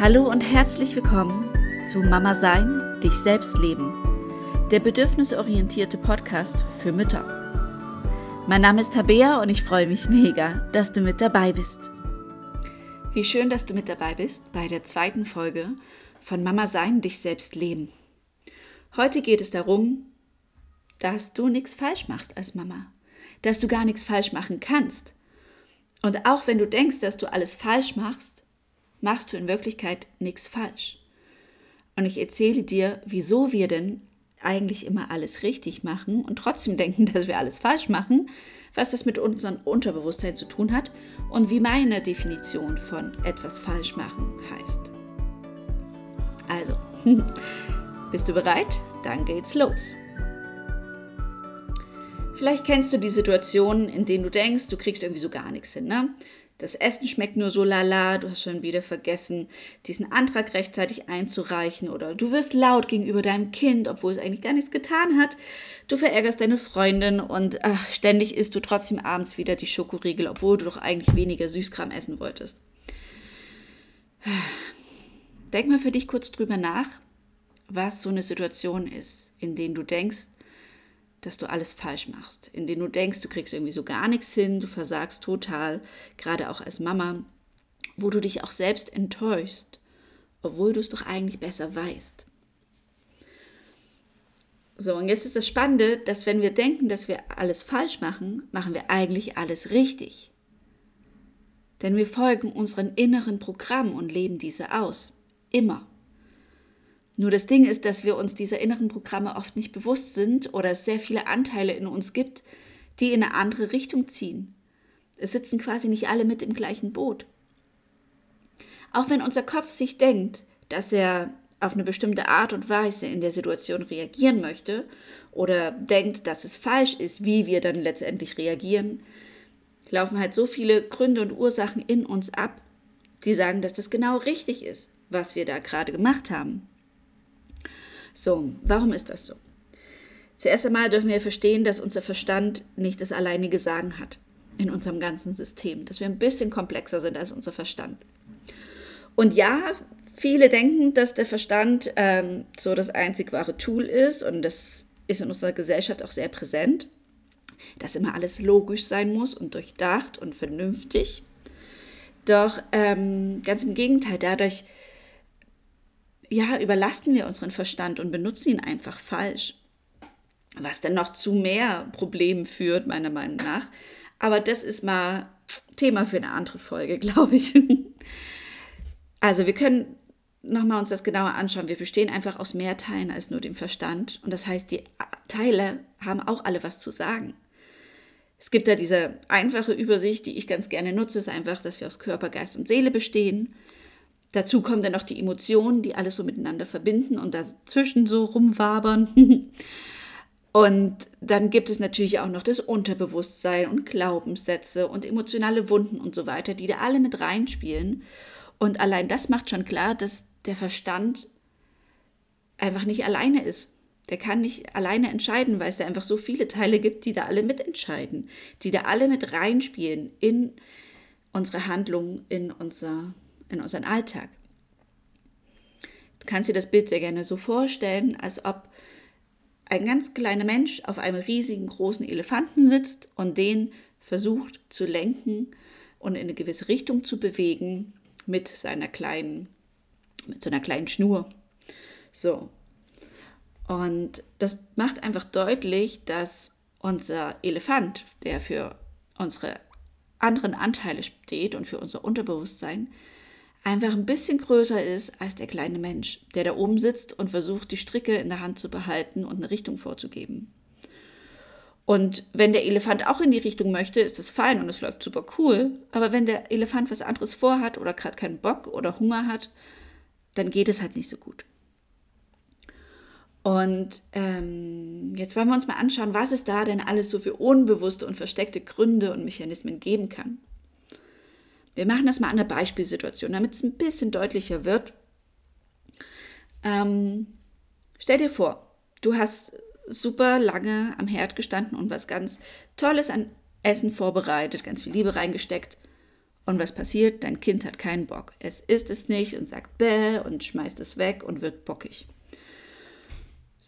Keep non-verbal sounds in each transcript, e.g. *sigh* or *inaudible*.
Hallo und herzlich willkommen zu Mama Sein, dich selbst leben, der bedürfnisorientierte Podcast für Mütter. Mein Name ist Tabea und ich freue mich mega, dass du mit dabei bist. Wie schön, dass du mit dabei bist bei der zweiten Folge von Mama Sein, dich selbst leben. Heute geht es darum, dass du nichts falsch machst als Mama, dass du gar nichts falsch machen kannst. Und auch wenn du denkst, dass du alles falsch machst, machst du in Wirklichkeit nichts falsch. Und ich erzähle dir, wieso wir denn eigentlich immer alles richtig machen und trotzdem *laughs* denken, dass wir alles falsch machen, was das mit unserem Unterbewusstsein zu tun hat und wie meine Definition von etwas falsch machen heißt. Also, *laughs* bist du bereit? Dann geht's los. Vielleicht kennst du die Situation, in denen du denkst, du kriegst irgendwie so gar nichts hin. Ne? Das Essen schmeckt nur so lala, du hast schon wieder vergessen, diesen Antrag rechtzeitig einzureichen oder du wirst laut gegenüber deinem Kind, obwohl es eigentlich gar nichts getan hat. Du verärgerst deine Freundin und ach, ständig isst du trotzdem abends wieder die Schokoriegel, obwohl du doch eigentlich weniger Süßkram essen wolltest. Denk mal für dich kurz drüber nach, was so eine Situation ist, in denen du denkst, dass du alles falsch machst, in denen du denkst, du kriegst irgendwie so gar nichts hin, du versagst total, gerade auch als Mama, wo du dich auch selbst enttäuschst, obwohl du es doch eigentlich besser weißt. So, und jetzt ist das Spannende, dass wenn wir denken, dass wir alles falsch machen, machen wir eigentlich alles richtig. Denn wir folgen unseren inneren Programm und leben diese aus. Immer. Nur das Ding ist, dass wir uns dieser inneren Programme oft nicht bewusst sind oder es sehr viele Anteile in uns gibt, die in eine andere Richtung ziehen. Es sitzen quasi nicht alle mit im gleichen Boot. Auch wenn unser Kopf sich denkt, dass er auf eine bestimmte Art und Weise in der Situation reagieren möchte oder denkt, dass es falsch ist, wie wir dann letztendlich reagieren, laufen halt so viele Gründe und Ursachen in uns ab, die sagen, dass das genau richtig ist, was wir da gerade gemacht haben. So, warum ist das so? Zuerst einmal dürfen wir verstehen, dass unser Verstand nicht das alleinige Sagen hat in unserem ganzen System, dass wir ein bisschen komplexer sind als unser Verstand. Und ja, viele denken, dass der Verstand ähm, so das einzig wahre Tool ist und das ist in unserer Gesellschaft auch sehr präsent, dass immer alles logisch sein muss und durchdacht und vernünftig. Doch ähm, ganz im Gegenteil, dadurch, ja, überlasten wir unseren Verstand und benutzen ihn einfach falsch. Was dann noch zu mehr Problemen führt, meiner Meinung nach. Aber das ist mal Thema für eine andere Folge, *laughs* glaube ich. Also wir können nochmal uns das genauer anschauen. Wir bestehen einfach aus mehr Teilen als nur dem Verstand. Und das heißt, die Teile haben auch alle was zu sagen. Es gibt da diese einfache Übersicht, die ich ganz gerne nutze, ist einfach, dass wir aus Körper, Geist und Seele bestehen. Dazu kommen dann noch die Emotionen, die alles so miteinander verbinden und dazwischen so rumwabern. *laughs* und dann gibt es natürlich auch noch das Unterbewusstsein und Glaubenssätze und emotionale Wunden und so weiter, die da alle mit reinspielen. Und allein das macht schon klar, dass der Verstand einfach nicht alleine ist. Der kann nicht alleine entscheiden, weil es da einfach so viele Teile gibt, die da alle mitentscheiden, die da alle mit reinspielen in unsere Handlungen, in unser in unseren Alltag. Du kannst dir das Bild sehr gerne so vorstellen, als ob ein ganz kleiner Mensch auf einem riesigen großen Elefanten sitzt und den versucht zu lenken und in eine gewisse Richtung zu bewegen mit seiner kleinen, mit so einer kleinen Schnur. So. Und das macht einfach deutlich, dass unser Elefant, der für unsere anderen Anteile steht und für unser Unterbewusstsein, einfach ein bisschen größer ist als der kleine Mensch, der da oben sitzt und versucht, die Stricke in der Hand zu behalten und eine Richtung vorzugeben. Und wenn der Elefant auch in die Richtung möchte, ist das fein und es läuft super cool. Aber wenn der Elefant was anderes vorhat oder gerade keinen Bock oder Hunger hat, dann geht es halt nicht so gut. Und ähm, jetzt wollen wir uns mal anschauen, was es da denn alles so für unbewusste und versteckte Gründe und Mechanismen geben kann. Wir machen das mal an der Beispielsituation, damit es ein bisschen deutlicher wird. Ähm, stell dir vor, du hast super lange am Herd gestanden und was ganz Tolles an Essen vorbereitet, ganz viel Liebe reingesteckt. Und was passiert? Dein Kind hat keinen Bock. Es isst es nicht und sagt bäh und schmeißt es weg und wird bockig.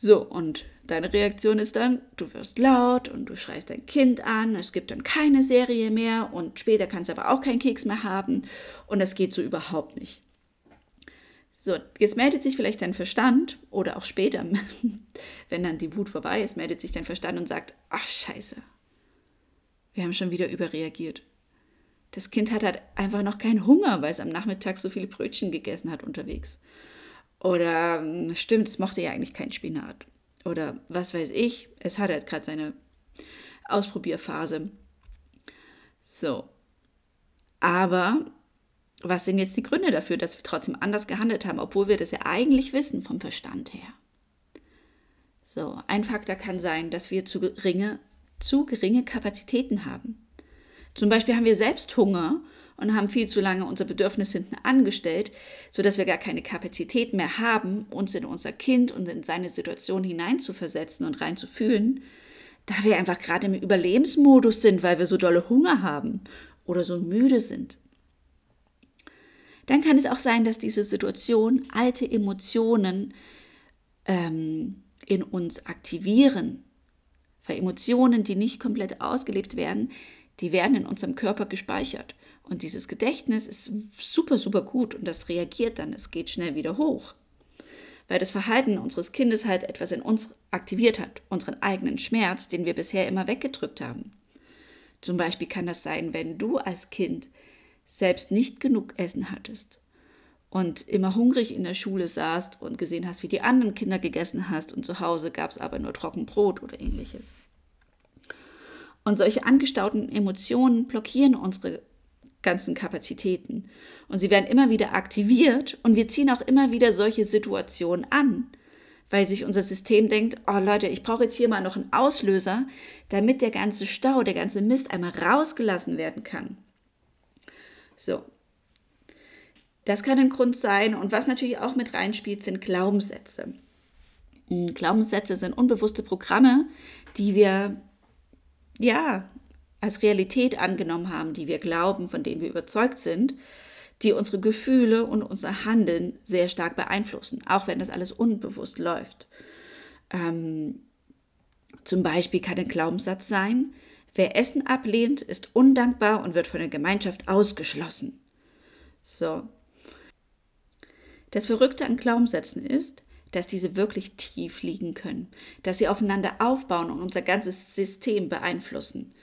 So, und deine Reaktion ist dann, du wirst laut und du schreist dein Kind an, es gibt dann keine Serie mehr und später kannst du aber auch keinen Keks mehr haben und das geht so überhaupt nicht. So, jetzt meldet sich vielleicht dein Verstand oder auch später, *laughs* wenn dann die Wut vorbei ist, meldet sich dein Verstand und sagt, ach scheiße, wir haben schon wieder überreagiert. Das Kind hat halt einfach noch keinen Hunger, weil es am Nachmittag so viele Brötchen gegessen hat unterwegs. Oder hm, stimmt, es mochte ja eigentlich keinen Spinat. Oder was weiß ich, es hat halt gerade seine Ausprobierphase. So. Aber was sind jetzt die Gründe dafür, dass wir trotzdem anders gehandelt haben, obwohl wir das ja eigentlich wissen vom Verstand her? So, ein Faktor kann sein, dass wir zu geringe, zu geringe Kapazitäten haben. Zum Beispiel haben wir selbst Hunger und haben viel zu lange unser Bedürfnis hinten angestellt, sodass wir gar keine Kapazität mehr haben, uns in unser Kind und in seine Situation hineinzuversetzen und reinzufühlen, da wir einfach gerade im Überlebensmodus sind, weil wir so dolle Hunger haben oder so müde sind. Dann kann es auch sein, dass diese Situation alte Emotionen ähm, in uns aktivieren. Weil Emotionen, die nicht komplett ausgelebt werden, die werden in unserem Körper gespeichert. Und dieses Gedächtnis ist super, super gut und das reagiert dann, es geht schnell wieder hoch. Weil das Verhalten unseres Kindes halt etwas in uns aktiviert hat, unseren eigenen Schmerz, den wir bisher immer weggedrückt haben. Zum Beispiel kann das sein, wenn du als Kind selbst nicht genug Essen hattest und immer hungrig in der Schule saßt und gesehen hast, wie die anderen Kinder gegessen hast und zu Hause gab es aber nur Trockenbrot oder ähnliches. Und solche angestauten Emotionen blockieren unsere ganzen Kapazitäten. Und sie werden immer wieder aktiviert und wir ziehen auch immer wieder solche Situationen an, weil sich unser System denkt, oh Leute, ich brauche jetzt hier mal noch einen Auslöser, damit der ganze Stau, der ganze Mist einmal rausgelassen werden kann. So. Das kann ein Grund sein und was natürlich auch mit reinspielt, sind Glaubenssätze. Hm, Glaubenssätze sind unbewusste Programme, die wir ja als Realität angenommen haben, die wir glauben, von denen wir überzeugt sind, die unsere Gefühle und unser Handeln sehr stark beeinflussen, auch wenn das alles unbewusst läuft. Ähm, zum Beispiel kann ein Glaubenssatz sein, wer Essen ablehnt, ist undankbar und wird von der Gemeinschaft ausgeschlossen. So. Das Verrückte an Glaubenssätzen ist, dass diese wirklich tief liegen können, dass sie aufeinander aufbauen und unser ganzes System beeinflussen.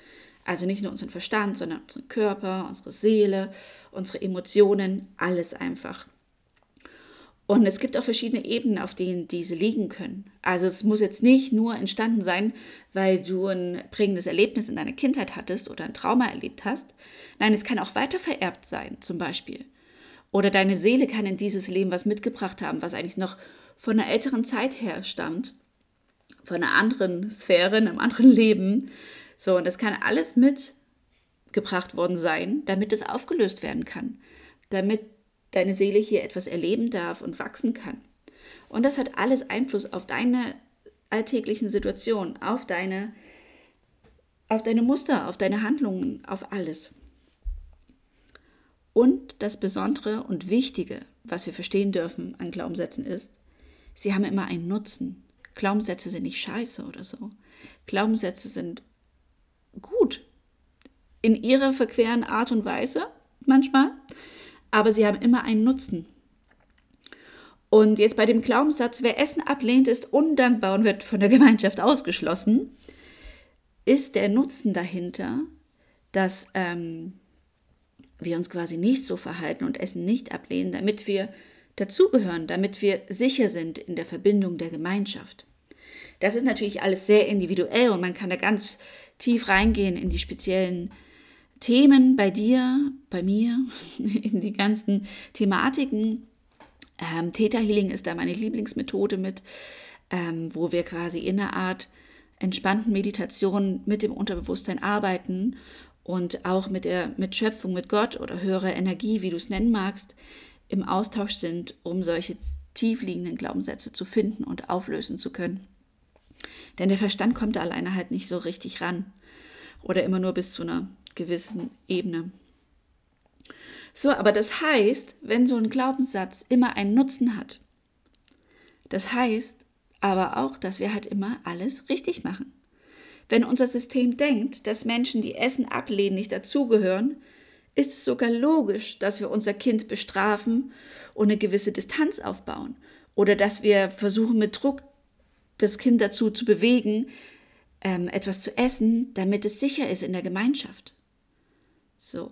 Also nicht nur unseren Verstand, sondern unseren Körper, unsere Seele, unsere Emotionen, alles einfach. Und es gibt auch verschiedene Ebenen, auf denen diese liegen können. Also es muss jetzt nicht nur entstanden sein, weil du ein prägendes Erlebnis in deiner Kindheit hattest oder ein Trauma erlebt hast. Nein, es kann auch weiter vererbt sein, zum Beispiel. Oder deine Seele kann in dieses Leben was mitgebracht haben, was eigentlich noch von einer älteren Zeit her stammt, von einer anderen Sphäre, einem anderen Leben. So, und das kann alles mitgebracht worden sein, damit es aufgelöst werden kann, damit deine Seele hier etwas erleben darf und wachsen kann. Und das hat alles Einfluss auf deine alltäglichen Situationen, auf deine, auf deine Muster, auf deine Handlungen, auf alles. Und das Besondere und Wichtige, was wir verstehen dürfen an Glaubenssätzen ist, sie haben immer einen Nutzen. Glaubenssätze sind nicht scheiße oder so. Glaubenssätze sind. In ihrer verqueren Art und Weise manchmal, aber sie haben immer einen Nutzen. Und jetzt bei dem Glaubenssatz, wer Essen ablehnt, ist undankbar und wird von der Gemeinschaft ausgeschlossen, ist der Nutzen dahinter, dass ähm, wir uns quasi nicht so verhalten und Essen nicht ablehnen, damit wir dazugehören, damit wir sicher sind in der Verbindung der Gemeinschaft. Das ist natürlich alles sehr individuell und man kann da ganz tief reingehen in die speziellen Themen bei dir, bei mir, *laughs* in die ganzen Thematiken. Ähm, Theta Healing ist da meine Lieblingsmethode mit, ähm, wo wir quasi in einer Art entspannten Meditation mit dem Unterbewusstsein arbeiten und auch mit der mit Schöpfung, mit Gott oder höherer Energie, wie du es nennen magst, im Austausch sind, um solche tiefliegenden Glaubenssätze zu finden und auflösen zu können. Denn der Verstand kommt da alleine halt nicht so richtig ran oder immer nur bis zu einer gewissen Ebene. So, aber das heißt, wenn so ein Glaubenssatz immer einen Nutzen hat, das heißt aber auch, dass wir halt immer alles richtig machen. Wenn unser System denkt, dass Menschen, die Essen ablehnen, nicht dazugehören, ist es sogar logisch, dass wir unser Kind bestrafen und eine gewisse Distanz aufbauen. Oder dass wir versuchen, mit Druck das Kind dazu zu bewegen, ähm, etwas zu essen, damit es sicher ist in der Gemeinschaft. So.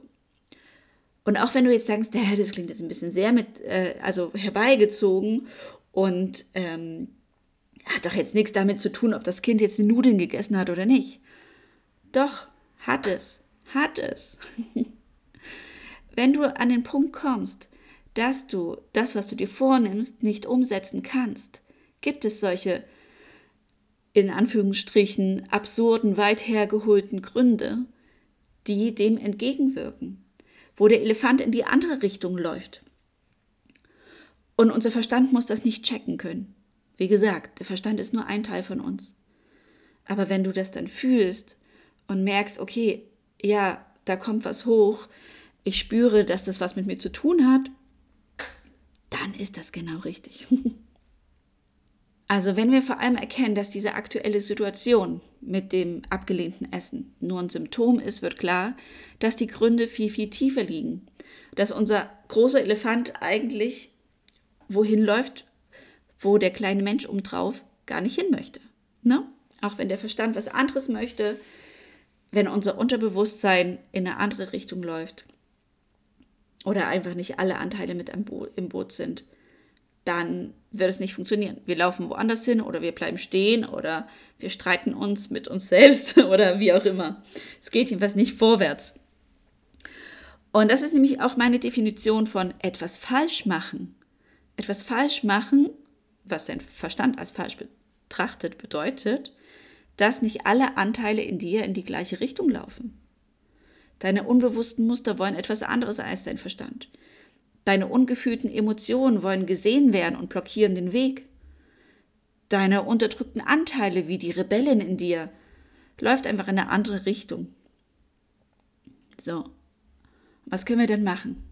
Und auch wenn du jetzt sagst, ja, das klingt jetzt ein bisschen sehr mit, äh, also herbeigezogen und ähm, hat doch jetzt nichts damit zu tun, ob das Kind jetzt die Nudeln gegessen hat oder nicht. Doch, hat es, hat es. *laughs* wenn du an den Punkt kommst, dass du das, was du dir vornimmst, nicht umsetzen kannst, gibt es solche in Anführungsstrichen absurden, weit hergeholten Gründe, die dem entgegenwirken wo der Elefant in die andere Richtung läuft. Und unser Verstand muss das nicht checken können. Wie gesagt, der Verstand ist nur ein Teil von uns. Aber wenn du das dann fühlst und merkst, okay, ja, da kommt was hoch, ich spüre, dass das was mit mir zu tun hat, dann ist das genau richtig. *laughs* Also wenn wir vor allem erkennen, dass diese aktuelle Situation mit dem abgelehnten Essen nur ein Symptom ist, wird klar, dass die Gründe viel, viel tiefer liegen. Dass unser großer Elefant eigentlich wohin läuft, wo der kleine Mensch umdrauf gar nicht hin möchte. Ne? Auch wenn der Verstand was anderes möchte, wenn unser Unterbewusstsein in eine andere Richtung läuft oder einfach nicht alle Anteile mit im Boot sind, dann wird es nicht funktionieren. Wir laufen woanders hin oder wir bleiben stehen oder wir streiten uns mit uns selbst *laughs* oder wie auch immer. Es geht jedenfalls nicht vorwärts. Und das ist nämlich auch meine Definition von etwas falsch machen. Etwas falsch machen, was dein Verstand als falsch betrachtet, bedeutet, dass nicht alle Anteile in dir in die gleiche Richtung laufen. Deine unbewussten Muster wollen etwas anderes als dein Verstand. Deine ungefühlten Emotionen wollen gesehen werden und blockieren den Weg. Deine unterdrückten Anteile wie die Rebellin in dir läuft einfach in eine andere Richtung. So, was können wir denn machen?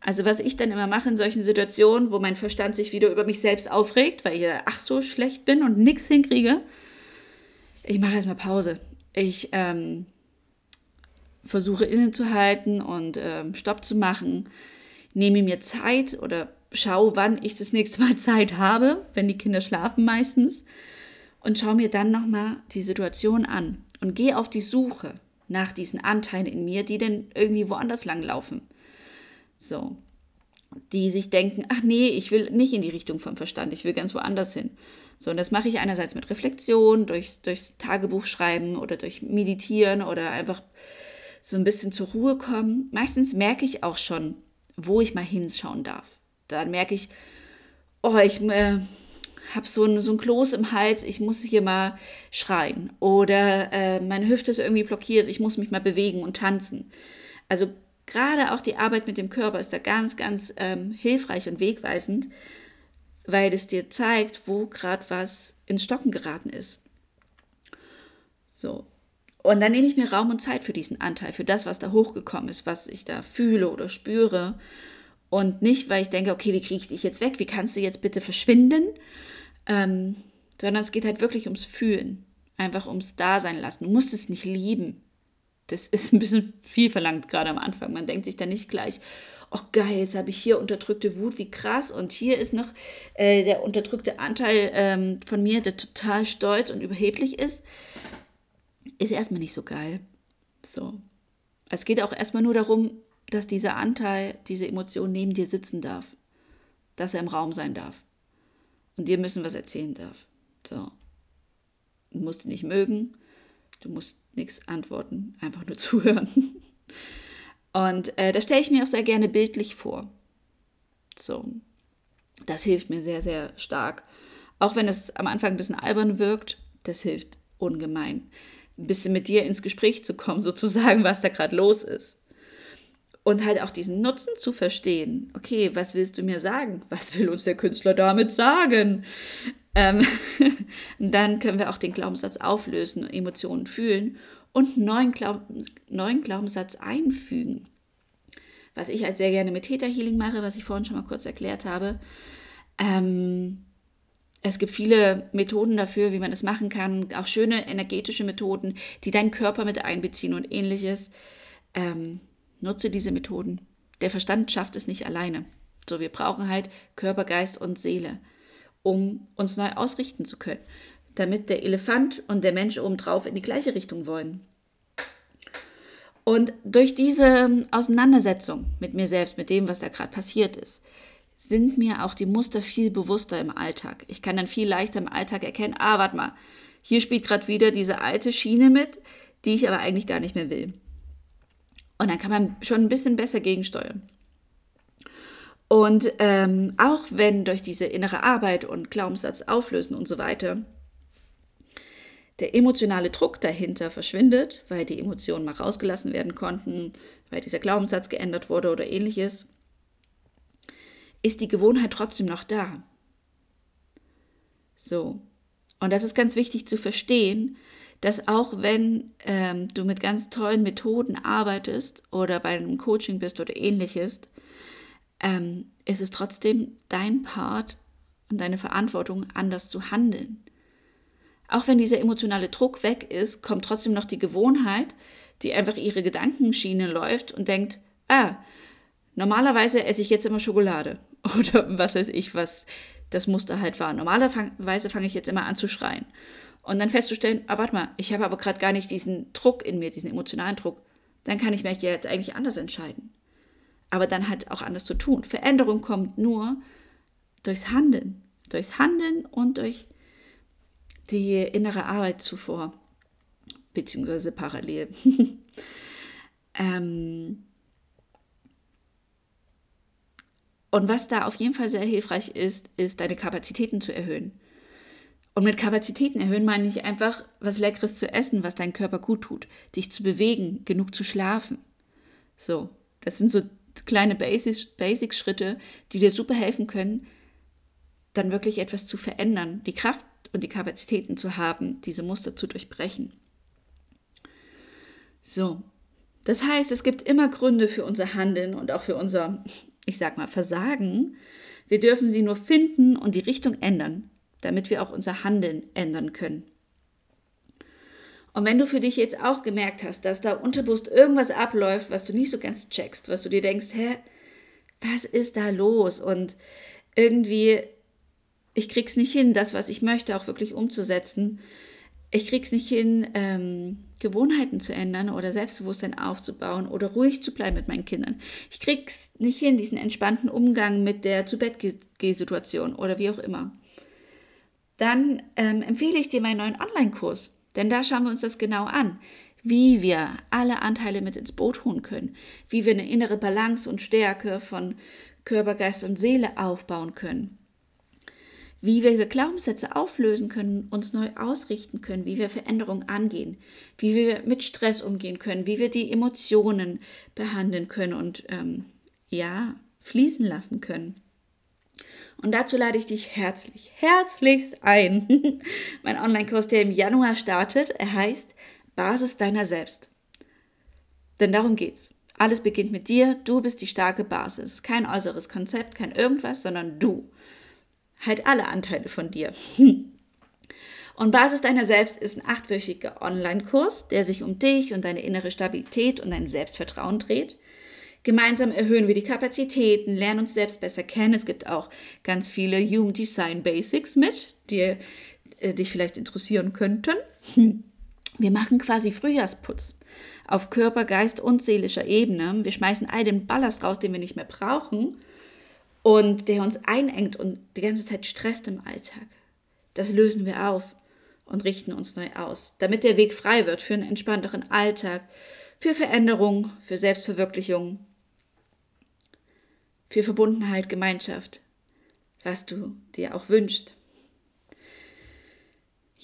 Also was ich dann immer mache in solchen Situationen, wo mein Verstand sich wieder über mich selbst aufregt, weil ich ach so schlecht bin und nichts hinkriege, ich mache erstmal Pause. Ich ähm, versuche innezuhalten und ähm, Stopp zu machen nehme mir Zeit oder schaue, wann ich das nächste Mal *laughs* Zeit habe, wenn die Kinder schlafen meistens, und schaue mir dann nochmal die Situation an und gehe auf die Suche nach diesen Anteilen in mir, die denn irgendwie woanders langlaufen. So. Die sich denken, ach nee, ich will nicht in die Richtung vom Verstand, ich will ganz woanders hin. So, und das mache ich einerseits mit Reflexion, durch, durchs Tagebuch schreiben oder durch Meditieren oder einfach so ein bisschen zur Ruhe kommen. Meistens merke ich auch schon, wo ich mal hinschauen darf. Dann merke ich, oh, ich äh, habe so ein, so ein Kloß im Hals, ich muss hier mal schreien. Oder äh, meine Hüfte ist irgendwie blockiert, ich muss mich mal bewegen und tanzen. Also gerade auch die Arbeit mit dem Körper ist da ganz, ganz ähm, hilfreich und wegweisend, weil es dir zeigt, wo gerade was ins Stocken geraten ist. So, und dann nehme ich mir Raum und Zeit für diesen Anteil, für das, was da hochgekommen ist, was ich da fühle oder spüre. Und nicht, weil ich denke, okay, wie kriege ich dich jetzt weg? Wie kannst du jetzt bitte verschwinden? Ähm, sondern es geht halt wirklich ums Fühlen. Einfach ums Dasein lassen. Du musst es nicht lieben. Das *laughs* ist ein bisschen viel verlangt, gerade am Anfang. Man denkt sich dann nicht gleich, oh geil, jetzt habe ich hier unterdrückte Wut, wie krass. Und hier ist noch äh, der unterdrückte Anteil ähm, von mir, der total stolz und überheblich ist ist erstmal nicht so geil. So. Es geht auch erstmal nur darum, dass dieser Anteil, diese Emotion neben dir sitzen darf. Dass er im Raum sein darf. Und dir müssen was erzählen darf. So. Du musst ihn nicht mögen. Du musst nichts antworten. Einfach nur *laughs* zuhören. Und äh, das stelle ich mir auch sehr gerne bildlich vor. So. Das hilft mir sehr, sehr stark. Auch wenn es am Anfang ein bisschen albern wirkt, das hilft ungemein ein bisschen mit dir ins Gespräch zu kommen, *laughs* sozusagen, was da gerade los ist. Und halt auch diesen Nutzen zu verstehen. Okay, was willst du mir sagen? Was will uns der Künstler damit sagen? Ähm, *laughs* dann können wir auch den Glaubenssatz auflösen, Emotionen fühlen und neuen, Glaub neuen Glaubenssatz einfügen. was ich halt sehr gerne mit Theta Healing mache, was ich vorhin schon mal kurz erklärt habe. Ähm, es gibt viele Methoden dafür, wie man das machen kann, auch schöne energetische Methoden, die deinen Körper mit einbeziehen und ähnliches. Ähm, nutze diese Methoden. Der Verstand schafft es nicht alleine. So, wir brauchen halt Körper, Geist und Seele, um uns neu ausrichten zu können, damit der Elefant und der Mensch obendrauf in die gleiche Richtung wollen. Und durch diese Auseinandersetzung mit mir selbst, mit dem, was da gerade passiert ist, sind mir auch die Muster viel bewusster im Alltag. Ich kann dann viel leichter im Alltag erkennen, ah, warte mal, hier spielt gerade wieder diese alte Schiene mit, die ich aber eigentlich gar nicht mehr will. Und dann kann man schon ein bisschen besser gegensteuern. Und ähm, auch wenn durch diese innere Arbeit und Glaubenssatz auflösen und so weiter der emotionale Druck dahinter verschwindet, weil die Emotionen mal rausgelassen werden konnten, weil dieser Glaubenssatz geändert wurde oder ähnliches, ist die Gewohnheit trotzdem noch da. So. Und das ist ganz wichtig zu verstehen, dass auch wenn ähm, du mit ganz tollen Methoden arbeitest oder bei einem Coaching bist oder ähnliches, ähm, ist es trotzdem dein Part und deine Verantwortung, anders zu handeln. Auch wenn dieser emotionale Druck weg ist, kommt trotzdem noch die Gewohnheit, die einfach ihre Gedankenschiene läuft und denkt, ah, normalerweise esse ich jetzt immer Schokolade *laughs* oder was weiß ich, was das Muster halt war. Normalerweise fange ich jetzt immer an zu schreien. Und dann festzustellen, ah, warte mal, ich habe aber gerade gar nicht diesen Druck in mir, diesen emotionalen Druck. Dann kann ich mich jetzt eigentlich anders entscheiden. Aber dann halt auch anders zu tun. Veränderung kommt nur durchs Handeln. Durchs Handeln und durch die innere Arbeit zuvor. Beziehungsweise parallel. *laughs* ähm, Und was da auf jeden Fall sehr hilfreich ist, ist deine Kapazitäten zu erhöhen. Und mit Kapazitäten erhöhen meine ich einfach, was Leckeres zu essen, was deinem Körper gut tut, dich zu bewegen, genug zu schlafen. So, das sind so kleine Basic-Schritte, die dir super helfen können, dann wirklich etwas zu verändern, die Kraft und die Kapazitäten zu haben, diese Muster zu durchbrechen. So, das heißt, es gibt immer Gründe für unser Handeln und auch für unser ich sag mal, versagen. Wir dürfen sie nur finden und die Richtung ändern, damit wir auch unser Handeln ändern können. Und wenn du für dich jetzt auch gemerkt hast, dass da unterbewusst irgendwas abläuft, was du nicht so ganz checkst, was du dir denkst, hä, was ist da los? Und irgendwie, ich krieg's nicht hin, das, was ich möchte, auch wirklich umzusetzen, ich krieg's nicht hin, ähm, Gewohnheiten zu ändern oder Selbstbewusstsein aufzubauen oder ruhig zu bleiben mit meinen Kindern. Ich krieg's nicht hin, diesen entspannten Umgang mit der zu Bett situation oder wie auch immer. Dann ähm, empfehle ich dir meinen neuen Online-Kurs, denn da schauen wir uns das genau an, wie wir alle Anteile mit ins Boot holen können, wie wir eine innere Balance und Stärke von Körper, Geist und Seele aufbauen können wie wir Glaubenssätze auflösen können, uns neu ausrichten können, wie wir Veränderungen angehen, wie wir mit Stress umgehen können, wie wir die Emotionen behandeln können und ähm, ja, fließen lassen können. Und dazu lade ich dich herzlich, herzlichst ein. *laughs* mein Online-Kurs, der im Januar startet, er heißt Basis deiner selbst. Denn darum geht's. Alles beginnt mit dir, du bist die starke Basis. Kein äußeres Konzept, kein irgendwas, sondern du halt alle Anteile von dir. *laughs* Und Basis deiner Selbst ist ein achtwöchiger Online-Kurs, der sich um dich und deine innere Stabilität und dein Selbstvertrauen dreht. Gemeinsam erhöhen wir die Kapazitäten, lernen uns selbst besser kennen. Es gibt auch ganz viele Human Design Basics mit, die äh, dich vielleicht interessieren könnten. *laughs* Wir machen quasi Frühjahrsputz auf Körper, Geist und seelischer Ebene. Wir schmeißen all den Ballast raus, den wir nicht mehr brauchen und der uns einengt und die ganze Zeit stresst im Alltag. Das lösen wir auf und richten uns neu aus, damit der Weg frei wird für einen entspannteren Alltag, für Veränderung, für Selbstverwirklichung, für Verbundenheit, Gemeinschaft, was du dir auch wünschst.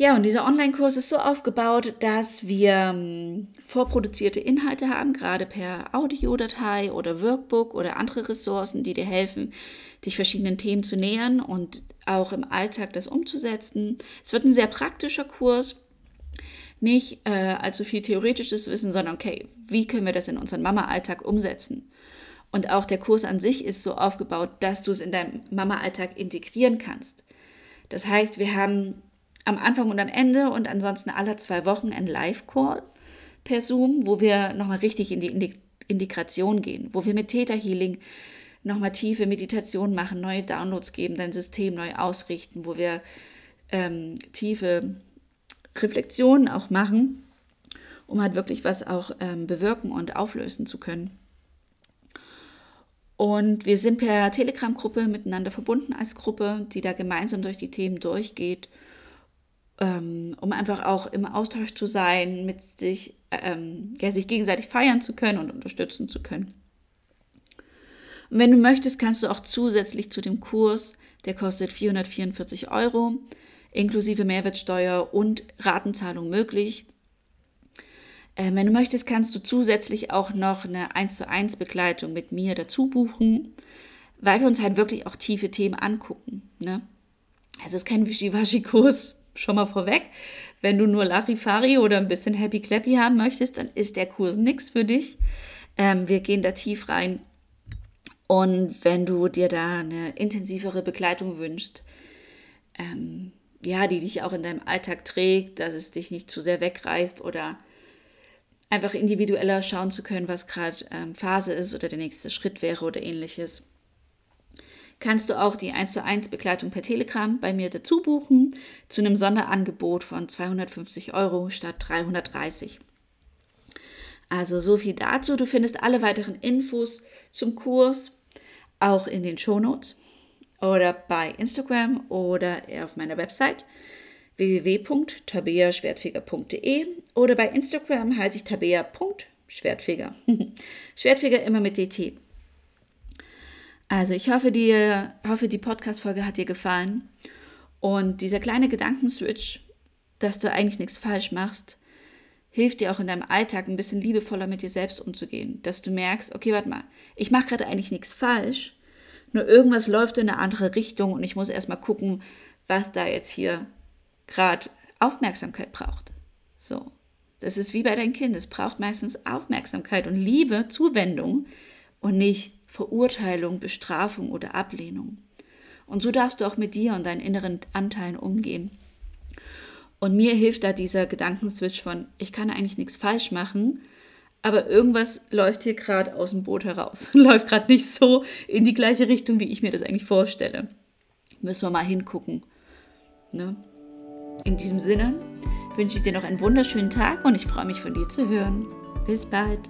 Ja, und dieser Online-Kurs ist so aufgebaut, dass wir ähm, vorproduzierte Inhalte haben, gerade per Audiodatei oder Workbook oder andere Ressourcen, die dir helfen, dich verschiedenen Themen zu nähern und auch im Alltag das umzusetzen. Es wird ein sehr praktischer Kurs, nicht äh, allzu viel theoretisches Wissen, sondern okay, wie können wir das in unseren Mama-Alltag umsetzen? Und auch der Kurs an sich ist so aufgebaut, dass du es in deinem Mama-Alltag integrieren kannst. Das heißt, wir haben am Anfang und am Ende und ansonsten alle zwei Wochen ein Live-Call per Zoom, wo wir nochmal richtig in die Integration gehen, wo wir mit Theta Healing nochmal tiefe Meditation machen, neue Downloads geben, dein System neu ausrichten, wo wir ähm, tiefe Reflexionen auch machen, um halt wirklich was auch ähm, bewirken und auflösen zu können. Und wir sind per Telegram-Gruppe miteinander verbunden als Gruppe, die da gemeinsam durch die Themen durchgeht, ähm, um einfach auch im Austausch zu sein, mit sich, ähm, ja, sich gegenseitig feiern zu können und unterstützen zu können. Und wenn du möchtest, kannst du auch zusätzlich zu dem Kurs, der kostet 444 Euro, inklusive Mehrwertsteuer und Ratenzahlung möglich. Äh, wenn du möchtest, kannst du zusätzlich auch noch eine 1 zu 1 Begleitung mit mir dazu buchen, weil wir uns halt wirklich auch tiefe Themen angucken. Ne? Es ist kein Wischiwaschi-Kurs, schon mal vorweg. Wenn du nur Larifari oder ein bisschen Happy Clappy haben möchtest, dann ist der Kurs nichts für dich. Ähm, wir gehen da tief rein und wenn du dir da eine intensivere Begleitung wünschst, ähm, ja, die dich auch in deinem Alltag trägt, dass es dich nicht zu sehr wegreißt oder einfach individueller schauen zu können, was gerade ähm, Phase ist oder der nächste Schritt wäre oder ähnliches, kannst du auch die 1 zu 1 Begleitung per Telegram bei mir dazu buchen zu einem Sonderangebot von 250 Euro statt 330. Also so viel dazu. Du findest alle weiteren Infos zum Kurs auch in den Shownotes oder bei Instagram oder auf meiner Website www.tabeaschwertfeger.de oder bei Instagram heiße ich tabea.schwertfeger. *laughs* Schwertfeger immer mit DT. Also ich hoffe, dir, hoffe die Podcast-Folge hat dir gefallen und dieser kleine Gedankenswitch, dass du eigentlich nichts falsch machst, hilft dir auch in deinem Alltag ein bisschen liebevoller mit dir selbst umzugehen. Dass du merkst, okay, warte mal, ich mache gerade eigentlich nichts falsch, nur irgendwas läuft in eine andere Richtung und ich muss erstmal gucken, was da jetzt hier gerade Aufmerksamkeit braucht. So. Das ist wie bei deinem Kind. Es braucht meistens Aufmerksamkeit und Liebe, Zuwendung und nicht Verurteilung, Bestrafung oder Ablehnung. Und so darfst du auch mit dir und deinen inneren Anteilen umgehen. Und mir hilft da dieser Gedankenswitch von, ich kann eigentlich nichts falsch machen, aber irgendwas läuft hier gerade aus dem Boot heraus. *laughs* läuft gerade nicht so in die gleiche Richtung, wie ich mir das eigentlich vorstelle. Müssen wir mal hingucken. Ne? In diesem Sinne wünsche ich dir noch einen wunderschönen Tag und ich freue mich von dir zu hören. Bis bald.